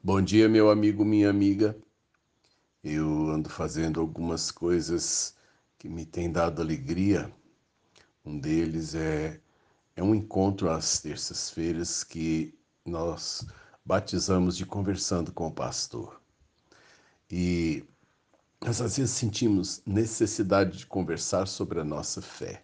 Bom dia, meu amigo, minha amiga. Eu ando fazendo algumas coisas que me têm dado alegria. Um deles é, é um encontro às terças-feiras que nós batizamos de Conversando com o Pastor. E nós às vezes sentimos necessidade de conversar sobre a nossa fé.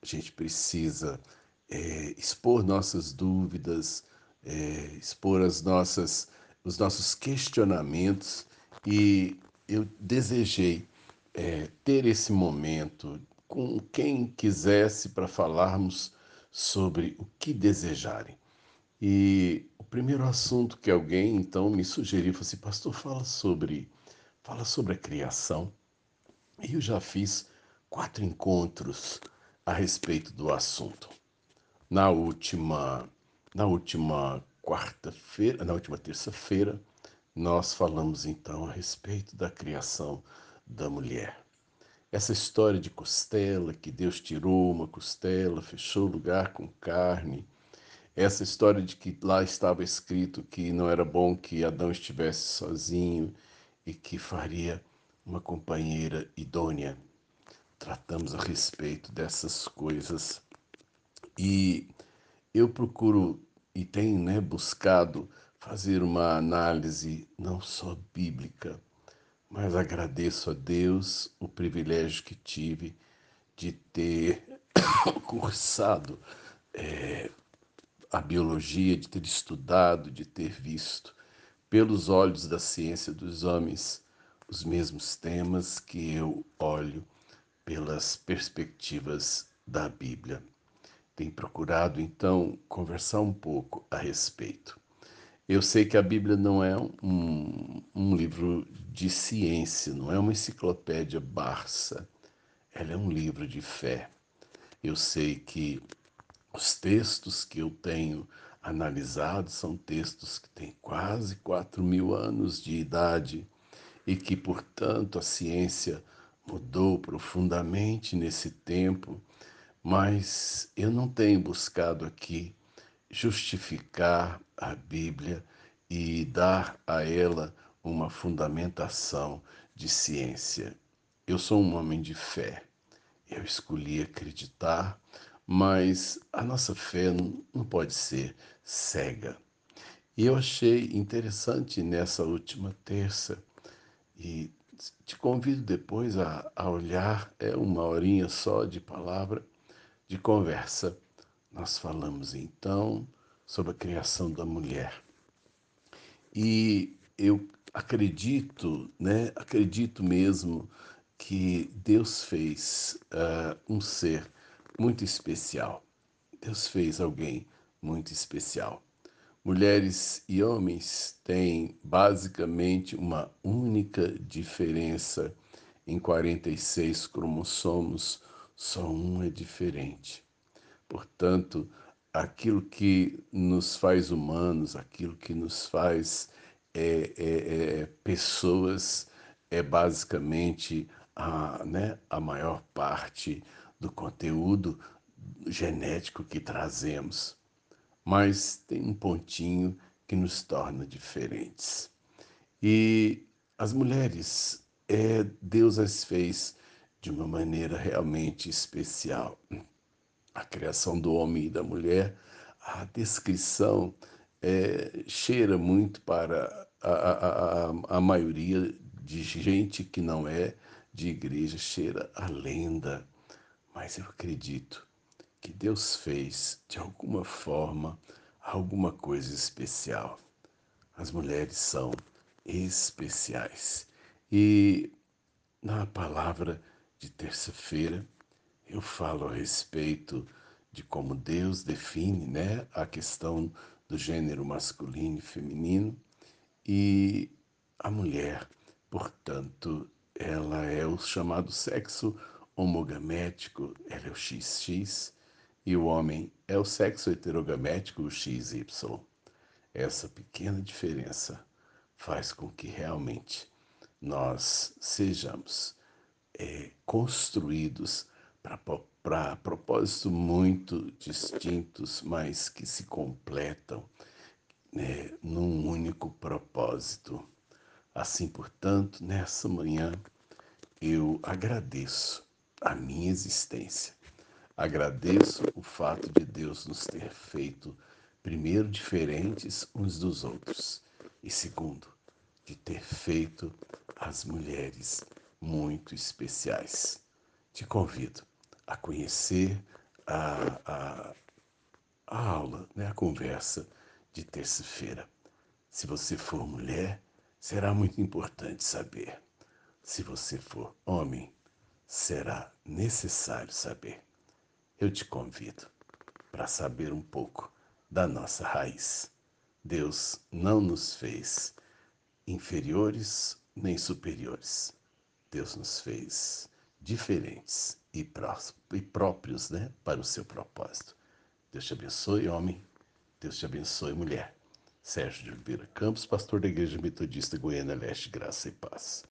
A gente precisa é, expor nossas dúvidas, é, expor as nossas, os nossos questionamentos e eu desejei é, ter esse momento com quem quisesse para falarmos sobre o que desejarem. E o primeiro assunto que alguém então me sugeriu foi assim, pastor, fala sobre, fala sobre a criação. E eu já fiz quatro encontros a respeito do assunto. Na última, na última quarta-feira, na última terça-feira, nós falamos então a respeito da criação da mulher. Essa história de costela, que Deus tirou uma costela, fechou o lugar com carne. Essa história de que lá estava escrito que não era bom que Adão estivesse sozinho e que faria uma companheira idônea. Tratamos a respeito dessas coisas e eu procuro e tenho né, buscado fazer uma análise não só bíblica, mas agradeço a Deus o privilégio que tive de ter cursado é, a biologia, de ter estudado, de ter visto pelos olhos da ciência dos homens os mesmos temas que eu olho pelas perspectivas da Bíblia tem procurado então conversar um pouco a respeito. Eu sei que a Bíblia não é um, um livro de ciência, não é uma enciclopédia Barça, ela é um livro de fé. Eu sei que os textos que eu tenho analisado são textos que têm quase 4 mil anos de idade e que, portanto, a ciência mudou profundamente nesse tempo mas eu não tenho buscado aqui justificar a Bíblia e dar a ela uma fundamentação de ciência. Eu sou um homem de fé. Eu escolhi acreditar, mas a nossa fé não pode ser cega. E eu achei interessante nessa última terça, e te convido depois a, a olhar, é uma horinha só de palavra, de conversa, nós falamos então sobre a criação da mulher. E eu acredito, né, acredito mesmo que Deus fez uh, um ser muito especial. Deus fez alguém muito especial. Mulheres e homens têm basicamente uma única diferença em 46 cromossomos só um é diferente. Portanto, aquilo que nos faz humanos, aquilo que nos faz é, é, é, pessoas, é basicamente a, né, a maior parte do conteúdo genético que trazemos. Mas tem um pontinho que nos torna diferentes. E as mulheres, é, Deus as fez de uma maneira realmente especial. A criação do homem e da mulher, a descrição é, cheira muito para a, a, a, a maioria de gente que não é de igreja, cheira a lenda. Mas eu acredito que Deus fez, de alguma forma, alguma coisa especial. As mulheres são especiais. E na palavra de terça-feira, eu falo a respeito de como Deus define né, a questão do gênero masculino e feminino e a mulher, portanto, ela é o chamado sexo homogamético, ela é o XX, e o homem é o sexo heterogamético, o XY. Essa pequena diferença faz com que realmente nós sejamos é, construídos para propósitos muito distintos, mas que se completam né, num único propósito. Assim, portanto, nessa manhã, eu agradeço a minha existência. Agradeço o fato de Deus nos ter feito, primeiro, diferentes uns dos outros, e segundo, de ter feito as mulheres muito especiais. Te convido a conhecer a, a, a aula, né, a conversa de terça-feira. Se você for mulher, será muito importante saber. Se você for homem, será necessário saber. Eu te convido para saber um pouco da nossa raiz. Deus não nos fez inferiores nem superiores. Deus nos fez diferentes e, próprios né, para o seu propósito. Deus te abençoe, homem. Deus te abençoe, mulher. Sérgio de Oliveira Campos, pastor da Igreja Metodista Goiânia Leste, Graça e Paz.